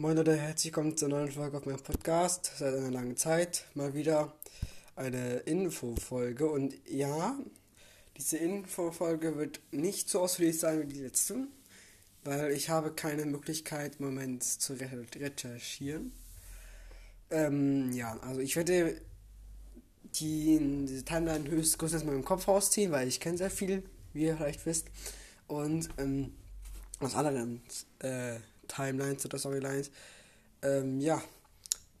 Moin Leute, herzlich willkommen zur neuen Folge auf meinem Podcast. Seit einer langen Zeit mal wieder eine Infofolge. Und ja, diese Infofolge wird nicht so ausführlich sein wie die letzte, weil ich habe keine Möglichkeit im Moment zu recherchieren. Ähm, ja, also ich werde die, diese Timeline höchst kurz aus meinem Kopf rausziehen, weil ich kenne sehr viel, wie ihr vielleicht wisst. Und ähm, aus anderen äh, Timelines oder Storylines. Ähm, ja,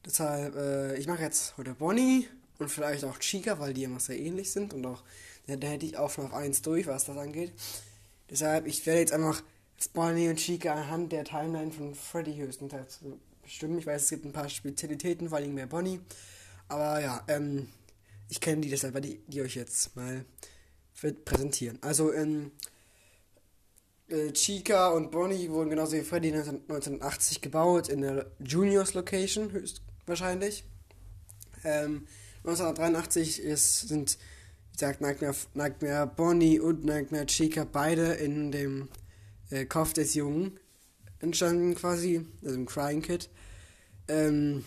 deshalb, äh, ich mache jetzt heute Bonnie und vielleicht auch Chica, weil die immer sehr ähnlich sind und auch, ja, da hätte ich auch noch eins durch, was das angeht. Deshalb, ich werde jetzt einfach Bonnie und Chica anhand der Timeline von Freddy höchstenteils bestimmen. Ich weiß, es gibt ein paar Spezialitäten, vor allem mehr Bonnie. Aber ja, ähm, ich kenne die, deshalb werde ich die euch jetzt mal präsentieren. Also, ähm, äh, Chica und Bonnie wurden genauso wie Freddy 1980 gebaut in der Juniors Location, höchstwahrscheinlich. Ähm, 1983 ist, sind, wie gesagt, Nightmare, Bonnie und Nightmare Chica beide in dem äh, Kopf des Jungen entstanden quasi, also im Crying Kid. Ähm,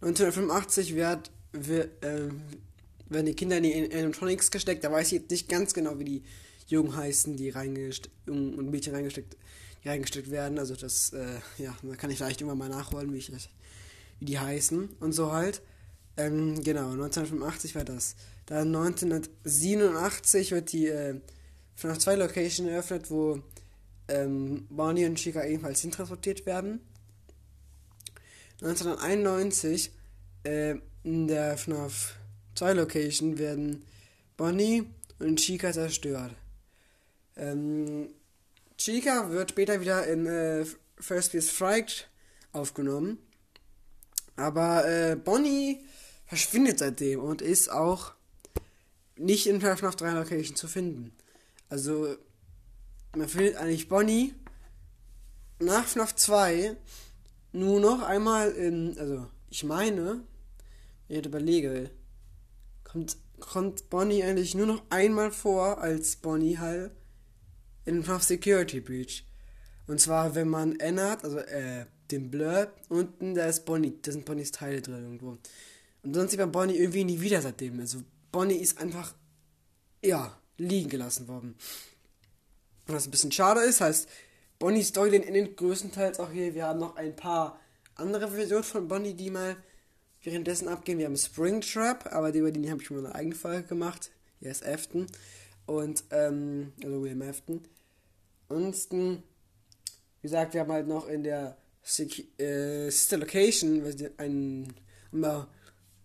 1985 wird, wird, äh, werden die Kinder in die Animatronics gesteckt, da weiß ich jetzt nicht ganz genau, wie die Jungen heißen, die reingesteckt, Jungen und Mädchen reingesteckt, die reingesteckt werden. Also das, äh, ja, da kann ich vielleicht irgendwann mal nachholen, wie, ich, wie die heißen und so halt. Ähm, genau, 1985 war das. Dann 1987 wird die äh, FNAF 2 Location eröffnet, wo ähm, Bonnie und Chica ebenfalls hintransportiert werden. 1991 äh, in der FNAF 2 Location werden Bonnie und Chica zerstört. Ähm, Chica wird später wieder in äh, First Piece Fright aufgenommen. Aber äh, Bonnie verschwindet seitdem und ist auch nicht in FNAF 3 Location zu finden. Also, man findet eigentlich Bonnie nach FNAF 2 nur noch einmal in, also, ich meine, wenn ich überlege, kommt, kommt Bonnie eigentlich nur noch einmal vor als Bonnie halt in FNAF Security Breach. Und zwar, wenn man ändert, also äh, den Blur, unten, da ist Bonnie, da sind Bonnies Teile drin irgendwo. Und sonst sieht man Bonnie irgendwie nie wieder seitdem. Also Bonnie ist einfach, ja, liegen gelassen worden. Was ein bisschen schade ist, heißt, Bonnies Story in den größtenteils auch hier. Wir haben noch ein paar andere Versionen von Bonnie, die mal währenddessen abgehen. Wir haben Springtrap, aber über die habe ich schon mal eine eigene Folge gemacht. Hier ist Afton. Und, ähm, also William Afton. Ansonsten, wie gesagt, wir haben halt noch in der äh, Sister Location ein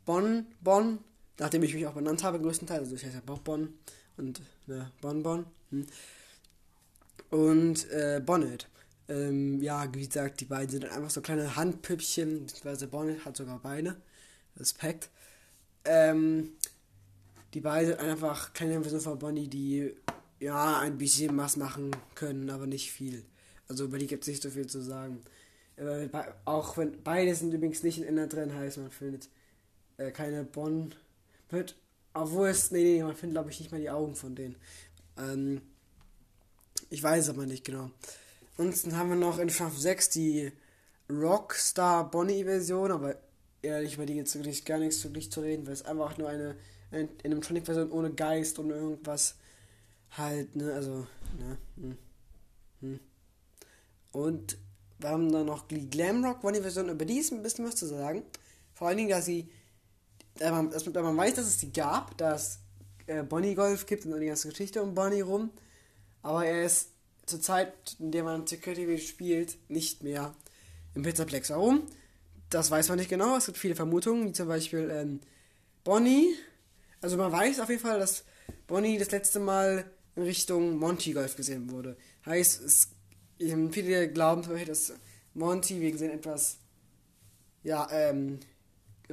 Bonn, Bonn, nachdem ich mich auch benannt habe, größtenteils, also ich heiße ja auch Bonn und ne, Bonn, Bonn. Hm. Und äh, Bonnet. Ähm, ja, wie gesagt, die beiden sind einfach so kleine Handpüppchen, beziehungsweise Bonnet hat sogar Beine. Respekt. Ähm, die beiden sind einfach kleine Version von Bonnie, die ja, ein bisschen was machen können, aber nicht viel. Also über die gibt es nicht so viel zu sagen. Äh, auch wenn beide sind übrigens nicht in Inner drin, heißt man findet äh, keine Bonn. Mit, obwohl es, nee, nee, man findet glaube ich nicht mal die Augen von denen. Ähm, ich weiß aber nicht genau. Ansonsten haben wir noch in FNAF 6 die Rockstar Bonnie Version, aber ehrlich, über die jetzt wirklich gar nichts wirklich zu reden, weil es einfach nur eine, eine Animatronic-Version ohne Geist und irgendwas halt, ne, also, ne, hm, hm. Und wir haben dann noch die Glamrock Bonnie-Version, über die ist ein bisschen was zu sagen. Vor allen Dingen, dass sie, dass man, dass man weiß, dass es die gab, dass äh, Bonnie Golf gibt und die ganze Geschichte um Bonnie rum. Aber er ist zur Zeit, in der man Security spielt, nicht mehr im Pizzaplex. Warum? Das weiß man nicht genau. Es gibt viele Vermutungen, wie zum Beispiel ähm, Bonnie. Also man weiß auf jeden Fall, dass Bonnie das letzte Mal in Richtung Monty Golf gesehen wurde. Heißt, es, viele glauben zum Beispiel, dass Monty wegen seinem etwas, ja, ähm,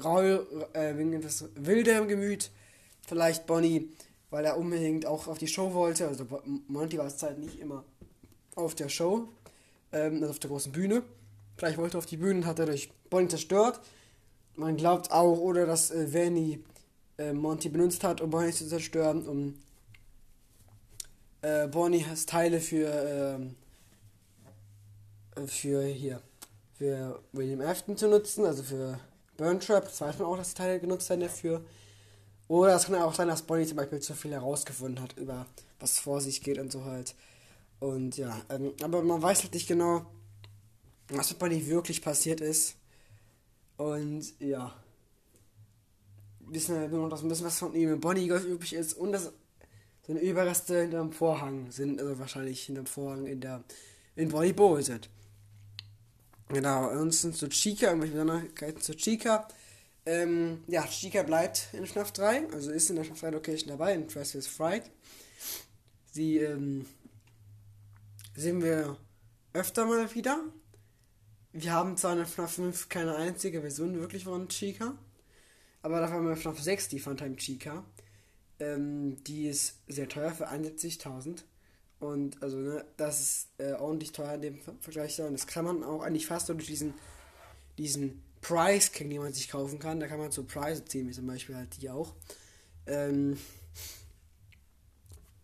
rau, äh, wegen etwas wilderem Gemüt, vielleicht Bonnie, weil er unbedingt auch auf die Show wollte. Also Monty war es Zeit nicht immer auf der Show, ähm, also auf der großen Bühne. Vielleicht wollte er auf die Bühne und hat er durch Bonnie zerstört. Man glaubt auch, oder dass äh, Vanny äh, Monty benutzt hat, um Bonnie zu zerstören, um äh, Bonnie has Teile für, ähm, für hier, für William Afton zu nutzen, also für Burn Trap. Das weiß man auch, dass die Teile genutzt werden dafür. Oder es kann auch sein, dass Bonnie zum Beispiel zu viel herausgefunden hat über was vor sich geht und so halt. Und ja, ähm, aber man weiß halt nicht genau, was mit Bonnie wirklich passiert ist. Und ja. Wissen wir nur noch das ein bisschen, was von ihm in Bonnie übrig ist. Und das sind Überreste hinterm Vorhang sind, also wahrscheinlich hinterm Vorhang in der in Bonnie Bowl sind. Genau, ansonsten zu Chica, irgendwelche Besonderheiten zu Chica. Ähm, ja, Chica bleibt in FNAF 3, also ist in der FNAF 3 Location dabei, in Travis Fright. Sie ähm, sehen wir öfter mal wieder. Wir haben zwar in FNAF 5 keine einzige Version wirklich von Chica, aber dafür haben wir FNAF 6 die Funtime Chica. Ähm, die ist sehr teuer für 71.000. Und also, ne, das ist äh, ordentlich teuer in dem Vergleich. Und das kann man auch eigentlich fast durch diesen, diesen Price King, den man sich kaufen kann. Da kann man so Preise ziehen, wie zum Beispiel halt die auch. Ähm,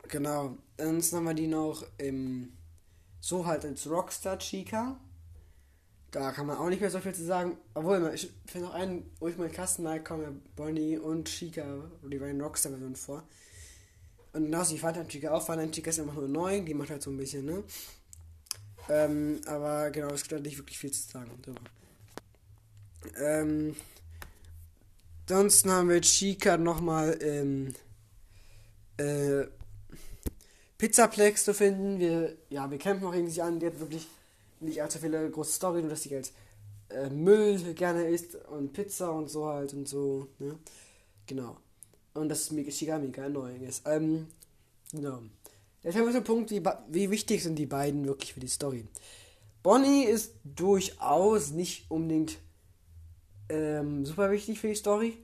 genau. Dann haben wir die noch im, so halt als Rockstar Chica. Da kann man auch nicht mehr so viel zu sagen. Obwohl, ich finde noch einen, wo ich mal Kasten mag, kommen Bonnie und Chica, die beiden Rockstar-Versionen vor. Und genauso die Vater Chica auch. Vater Chica ist einfach nur neu, die macht halt so ein bisschen, ne? Ähm, aber genau, es gibt halt nicht wirklich viel zu sagen darüber. Ähm, ansonsten haben wir Chica nochmal im äh, Pizzaplex zu finden. Wir, ja, wir kämpfen auch gegen sie an. Die hat wirklich nicht allzu viele große Story, nur dass sie halt äh, Müll gerne isst und Pizza und so halt und so. Ne? Genau. Und das ist Chica mega annoying ist. Ähm, genau. Jetzt haben wir Punkt, wie, wie wichtig sind die beiden wirklich für die Story. Bonnie ist durchaus nicht unbedingt ähm, super wichtig für die Story.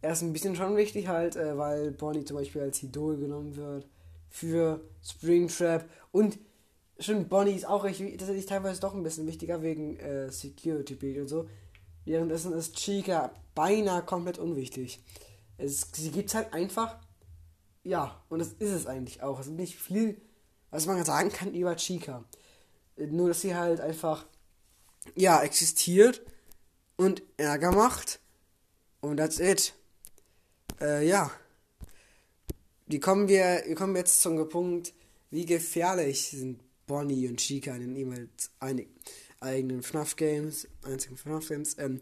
Er ist ein bisschen schon wichtig halt, äh, weil Bonnie zum Beispiel als Idol genommen wird für Springtrap und schon Bonnie ist auch recht, tatsächlich teilweise doch ein bisschen wichtiger wegen äh, Security Beat und so. Währenddessen ist Chica beinahe komplett unwichtig. Es, sie gibt halt einfach, ja, und das ist es eigentlich auch. Es ist nicht viel, was man sagen kann über Chica. Nur, dass sie halt einfach, ja, existiert und Ärger macht. Und that's it. Äh, ja. Wie kommen wir, wir kommen jetzt zum Punkt, wie gefährlich sind Bonnie und Chica in den jeweils eigenen FNAF-Games, einzigen FNAF-Games. Ähm,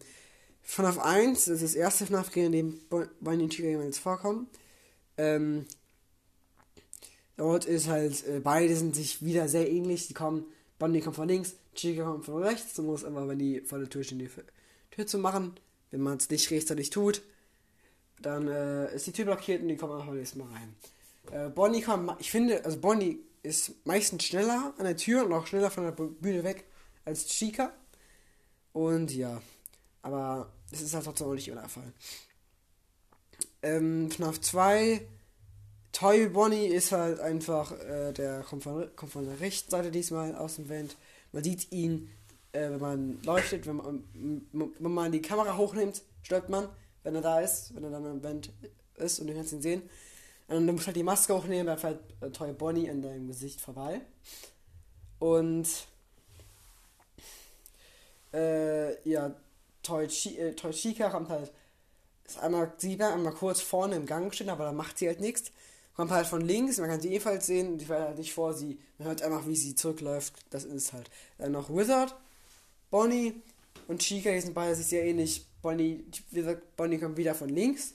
FNAF 1 das ist das erste FNAF-Game, in dem Bonnie und Chica jeweils vorkommen. Ähm, dort ist halt, äh, beide sind sich wieder sehr ähnlich. Die kommen, Bonnie kommt von links, Chica kommt von rechts. Du musst einfach, wenn die vor der Tür stehen, die Tür zu machen. Wenn man es nicht rechtzeitig tut, dann äh, ist die Tür blockiert und die kommen einfach nächstes Mal rein. Äh, Bonnie kommt, ich finde, also Bonnie ist meistens schneller an der Tür und auch schneller von der Bühne weg als Chica. Und ja, aber es ist halt trotzdem auch nicht immer der Fall. Ähm, FNAF 2, Toy Bonnie ist halt einfach, äh, der kommt von, kommt von der rechten Seite diesmal aus dem Vent. Man sieht ihn äh, wenn man leuchtet, wenn man, wenn man die Kamera hochnimmt, stirbt man, wenn er da ist, wenn er dann am Band ist und du kannst ihn sehen. Und du musst halt die Maske hochnehmen, dann fällt äh, Toy Bonnie in deinem Gesicht vorbei. Und äh, ja, Toy, Chi äh, Toy Chica kommt halt, ist einmal, sieht man einmal kurz vorne im Gang stehen, aber da macht sie halt nichts. Kommt halt von links, man kann sie ebenfalls sehen, die fällt halt nicht vor, sie, man hört einfach, wie sie zurückläuft, das ist halt. Dann noch Wizard, Bonnie und Chica, die sind beide sich sehr ähnlich. Bonnie, wie Bonnie kommt wieder von links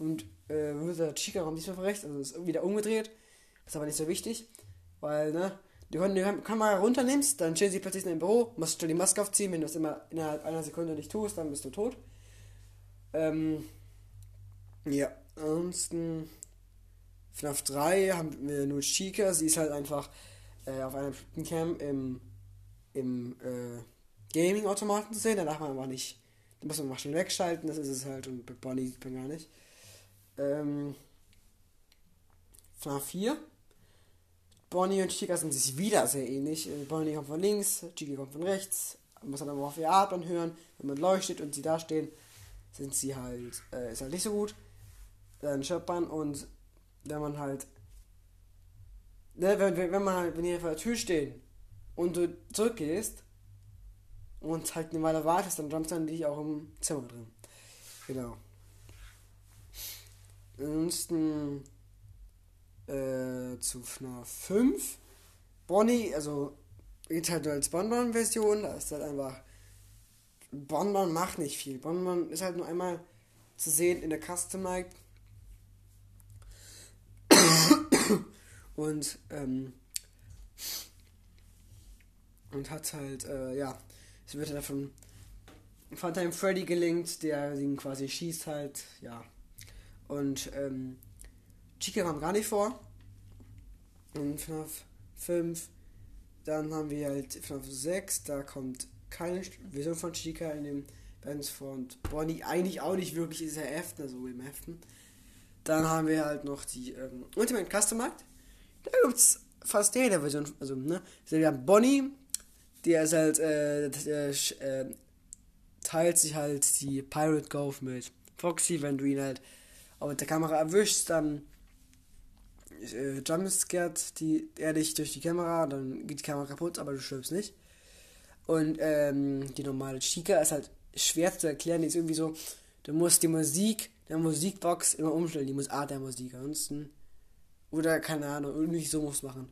und äh, Wizard Chica kommt diesmal von rechts, also ist wieder umgedreht. Ist aber nicht so wichtig, weil, ne, du die Kamera runternimmst, dann stehen sie plötzlich in deinem Büro, musst du die Maske aufziehen, wenn du es immer innerhalb einer Sekunde nicht tust, dann bist du tot. Ähm, ja, ansonsten FNAF 3 haben wir nur Chica, sie ist halt einfach äh, auf einem Camp im, im äh, Gaming-Automaten zu sehen. Da darf man einfach nicht. Da muss man mal schnell wegschalten, das ist es halt. Und bei Bonnie sieht man gar nicht. Ähm, FNAF 4. Bonnie und Chica sind sich wieder sehr ähnlich. Äh, Bonnie kommt von links, Chica kommt von rechts. Man muss dann aber auf ihr Atmen hören. Wenn man leuchtet und sie da stehen, sind sie halt, äh, ist halt nicht so gut. Dann stirbt man und wenn man halt, ne, wenn, wenn man halt, wenn die vor der Tür stehen und du zurückgehst, und halt eine Weile wartest, dann jumpst dann dich auch im Zimmer drin. Genau. Ansonsten äh, zu FNAF 5. Bonnie, also geht halt als Bonbon-Version, da ist halt einfach. Bonbon macht nicht viel. Bonbon ist halt nur einmal zu sehen in der Custom Night. und, ähm, und hat halt, äh, ja, es wird halt von Funtime Freddy gelingt, der ihn quasi schießt halt, ja. Und, ähm, Chica kam gar nicht vor. Und FNAF 5. Dann haben wir halt FNAF 6, da kommt keine Version von Chica in dem Bands vor. Und Bonnie eigentlich auch nicht wirklich, ist er Heften, also im Heften. Dann haben wir halt noch die ähm, Ultimate Custom Markt. Da es fast jede Version. Also, ne? Wir haben Bonnie, der ist halt, äh, der, äh, teilt sich halt die Pirate Golf mit Foxy, wenn du ihn halt auch mit der Kamera erwischst, dann äh, jumpscared die, er dich durch die Kamera, dann geht die Kamera kaputt, aber du stirbst nicht. Und ähm, die normale Chica ist halt schwer zu erklären, die ist irgendwie so, du musst die Musik, der Musikbox immer umstellen, die muss Art der Musik, ansonsten, oder keine Ahnung, irgendwie so muss machen.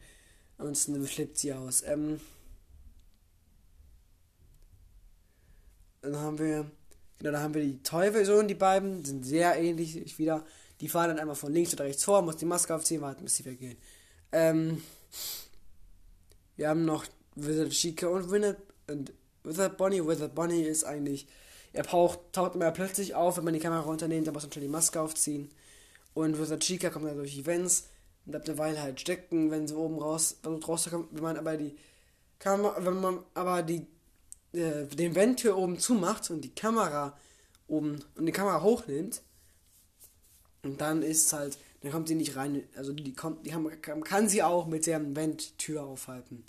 Ansonsten flippt sie aus. Ähm, dann haben wir, genau, da haben wir die Toy-Version, die beiden sind sehr ähnlich wieder. Die fahren dann einmal von links oder rechts vor, muss die Maske aufziehen, warten, bis sie weggehen. Ähm, wir haben noch Wizard Chica und Winnet und Wizard Bonnie. Wizard Bonnie ist eigentlich, er taucht, taucht immer plötzlich auf, wenn man die Kamera runternimmt, dann muss man schon die Maske aufziehen. Und Wizard Chica kommt dann durch Events und bleibt eine Weile halt stecken, wenn sie oben raus, versucht rauszukommen. Wenn man aber die Kamera, wenn man aber die, äh, den Venttür oben zumacht und die Kamera oben und die Kamera hochnimmt, und dann ist halt, dann kommt sie nicht rein, also die kommt, die haben, kann sie auch mit der Venttür aufhalten.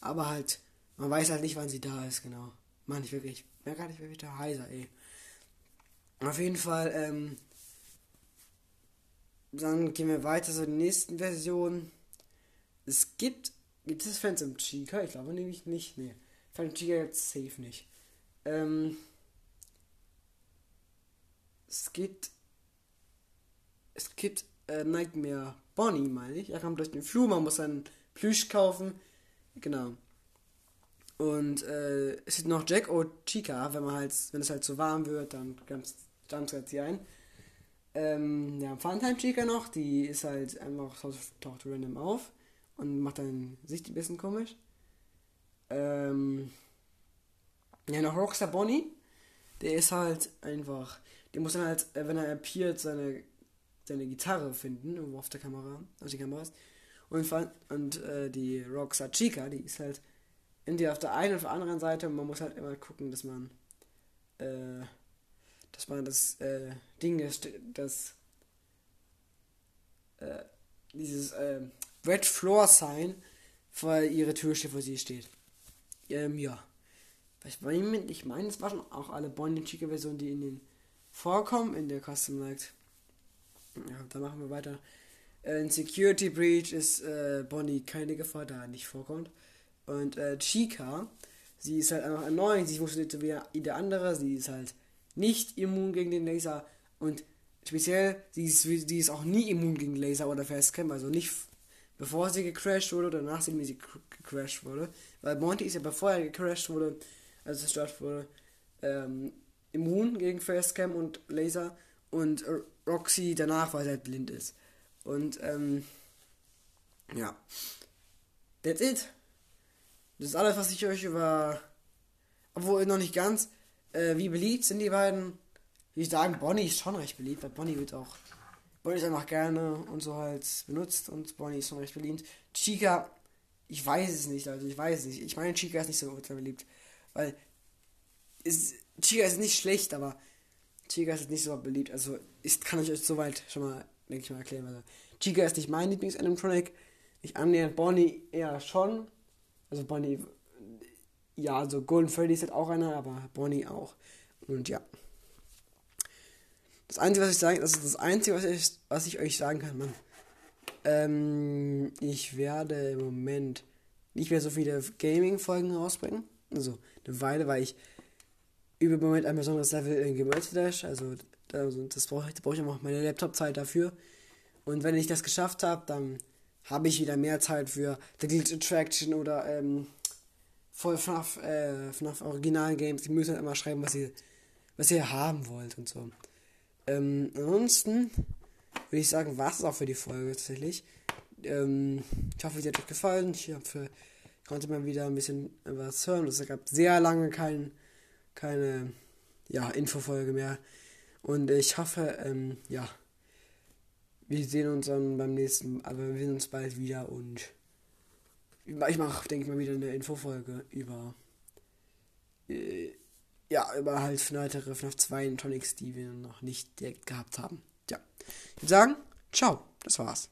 Aber halt, man weiß halt nicht, wann sie da ist, genau. Mann, ich wirklich, mehr gar nicht, wieder heiser, ey. Auf jeden Fall, ähm, dann gehen wir weiter zur nächsten Version. Es gibt, gibt es Phantom Chica? Ich glaube nämlich nicht, nee. Chica jetzt safe nicht. Ähm, es gibt es gibt äh, Nightmare Bonnie, meine ich. Er kam durch den Flur, man muss einen Plüsch kaufen. Genau. Und äh, es gibt noch Jack Chica, wenn man halt, wenn es halt zu warm wird, dann dann tritt sie ein. Ähm, ja, Funtime Chica noch, die ist halt einfach taucht random auf und macht dann sich ein bisschen komisch. Ähm, ja, noch Rockstar Bonnie, der ist halt einfach, der muss dann halt, äh, wenn er appeart, seine seine Gitarre finden, irgendwo auf der Kamera, auf die Kameras. Und, und äh, die Rockstar Chica, die ist halt entweder auf der einen oder auf der anderen Seite und man muss halt immer gucken, dass man äh, dass man das äh, Ding, das, das äh, dieses äh, Red Floor Sign vor ihre Tür steht, wo sie steht. Ähm, ja. Ich meine, ich meine, es waren auch alle Bonnie Chica Versionen, die in den vorkommen in der Custom Light. Ja, dann machen wir weiter. Äh, in Security Breach ist äh, Bonnie keine Gefahr, da nicht vorkommt. Und äh, Chica, sie ist halt einfach erneuert, sie funktioniert so wie jede andere, sie ist halt nicht immun gegen den Laser und speziell, sie ist, sie ist auch nie immun gegen Laser oder Fastcam, also nicht bevor sie gecrashed wurde oder nachdem sie gecrashed wurde. Weil Monty ist ja bevor er gecrashed wurde, also zerstört wurde, ähm, immun gegen Fastcam und Laser und Roxy danach, weil sie halt blind ist. Und, ähm, ja. That's it. Das ist alles, was ich euch über. Obwohl noch nicht ganz. Äh, wie beliebt sind die beiden? Wie ich sagen, Bonnie ist schon recht beliebt, weil Bonnie wird auch. Bonnie ist einfach gerne und so halt benutzt und Bonnie ist schon recht beliebt. Chica, ich weiß es nicht, also ich weiß es nicht. Ich meine, Chica ist nicht so beliebt. Weil. Ist, Chica ist nicht schlecht, aber Chica ist nicht so beliebt. Also, ich kann ich euch soweit schon mal, denke ich mal, erklären. Also, Chica ist nicht mein Lieblings-Animatronic. Nicht annähernd. Bonnie eher schon. Also, Bonnie, ja, also Golden Freddy ist halt auch einer, aber Bonnie auch. Und ja. Das Einzige, was ich sagen, das ist das Einzige, was ich, was ich euch sagen kann, Mann. Ähm, ich werde im Moment nicht mehr so viele Gaming-Folgen rausbringen. Also eine Weile, weil ich über im Moment ein besonderes Level in Game Dash, also das brauche ich, da brauche ich auch meine Laptop-Zeit dafür. Und wenn ich das geschafft habe, dann habe ich wieder mehr Zeit für The Glitch Attraction oder ähm, voll FNAF, äh, FNAF Original Games. Die müssen halt immer schreiben, was ihr, was ihr haben wollt und so. Ähm, ansonsten würde ich sagen, war es auch für die Folge tatsächlich. Ähm, ich hoffe, es hat euch gefallen. Ich hoffe, konnte mal wieder ein bisschen was hören. Es gab sehr lange kein, keine ja, Infofolge mehr. Und ich hoffe, ähm, ja, wir sehen uns dann beim nächsten, aber wir sehen uns bald wieder und ich mache, denke ich mal, wieder eine Infofolge über, äh, ja, über halt weitere FNAF 2 Tonics, die wir noch nicht direkt gehabt haben. Ja, ich würde sagen, ciao, das war's.